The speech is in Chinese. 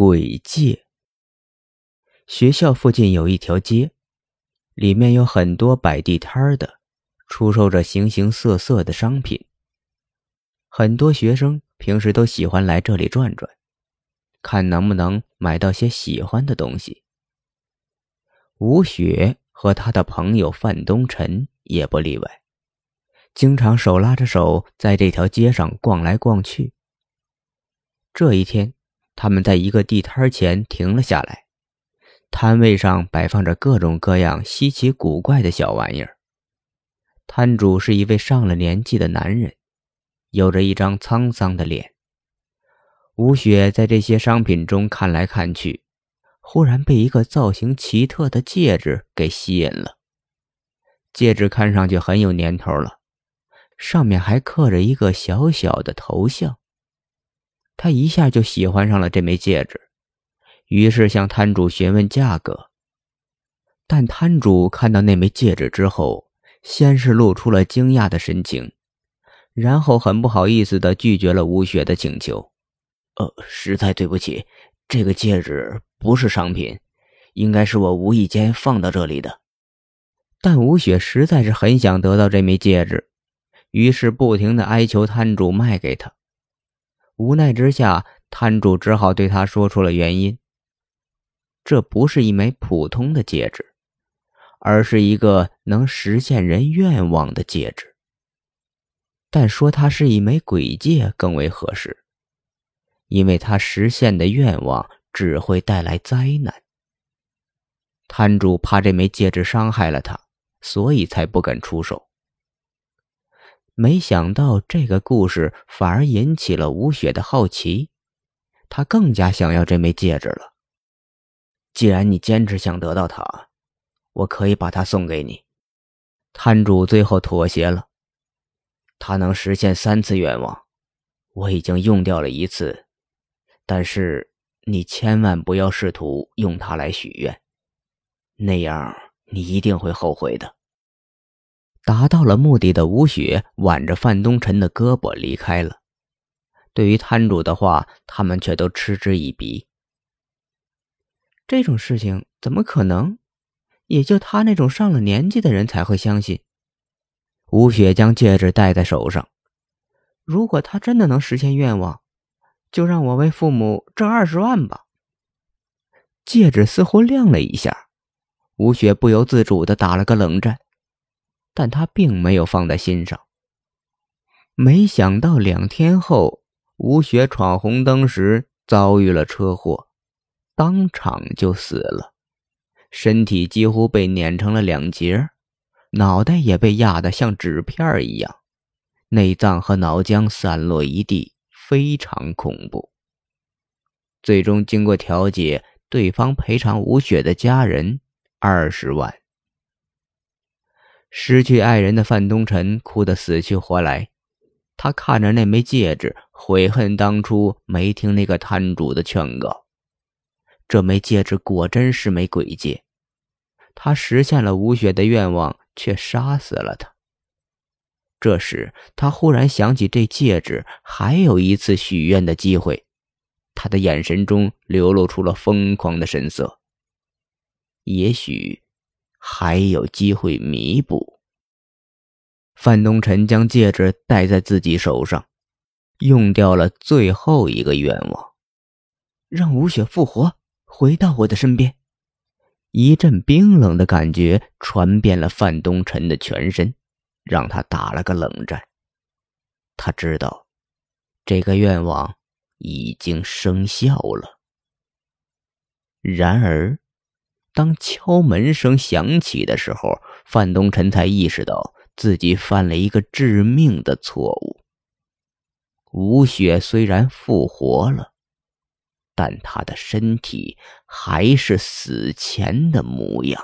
鬼界。学校附近有一条街，里面有很多摆地摊的，出售着形形色色的商品。很多学生平时都喜欢来这里转转，看能不能买到些喜欢的东西。吴雪和他的朋友范东辰也不例外，经常手拉着手在这条街上逛来逛去。这一天。他们在一个地摊前停了下来，摊位上摆放着各种各样稀奇古怪的小玩意儿。摊主是一位上了年纪的男人，有着一张沧桑的脸。吴雪在这些商品中看来看去，忽然被一个造型奇特的戒指给吸引了。戒指看上去很有年头了，上面还刻着一个小小的头像。他一下就喜欢上了这枚戒指，于是向摊主询问价格。但摊主看到那枚戒指之后，先是露出了惊讶的神情，然后很不好意思地拒绝了吴雪的请求。“呃，实在对不起，这个戒指不是商品，应该是我无意间放到这里的。”但吴雪实在是很想得到这枚戒指，于是不停地哀求摊主卖给他。无奈之下，摊主只好对他说出了原因。这不是一枚普通的戒指，而是一个能实现人愿望的戒指。但说它是一枚鬼戒更为合适，因为它实现的愿望只会带来灾难。摊主怕这枚戒指伤害了他，所以才不肯出手。没想到这个故事反而引起了吴雪的好奇，她更加想要这枚戒指了。既然你坚持想得到它，我可以把它送给你。摊主最后妥协了，它能实现三次愿望，我已经用掉了一次，但是你千万不要试图用它来许愿，那样你一定会后悔的。达到了目的的吴雪挽着范东辰的胳膊离开了。对于摊主的话，他们却都嗤之以鼻。这种事情怎么可能？也就他那种上了年纪的人才会相信。吴雪将戒指戴在手上。如果他真的能实现愿望，就让我为父母挣二十万吧。戒指似乎亮了一下，吴雪不由自主的打了个冷战。但他并没有放在心上。没想到两天后，吴雪闯红灯时遭遇了车祸，当场就死了，身体几乎被碾成了两截，脑袋也被压得像纸片一样，内脏和脑浆散落一地，非常恐怖。最终经过调解，对方赔偿吴雪的家人二十万。失去爱人的范东辰哭得死去活来，他看着那枚戒指，悔恨当初没听那个摊主的劝告。这枚戒指果真是枚鬼戒，他实现了吴雪的愿望，却杀死了他。这时，他忽然想起这戒指还有一次许愿的机会，他的眼神中流露出了疯狂的神色。也许。还有机会弥补。范东辰将戒指戴在自己手上，用掉了最后一个愿望，让吴雪复活，回到我的身边。一阵冰冷的感觉传遍了范东辰的全身，让他打了个冷战。他知道，这个愿望已经生效了。然而。当敲门声响起的时候，范东辰才意识到自己犯了一个致命的错误。吴雪虽然复活了，但她的身体还是死前的模样。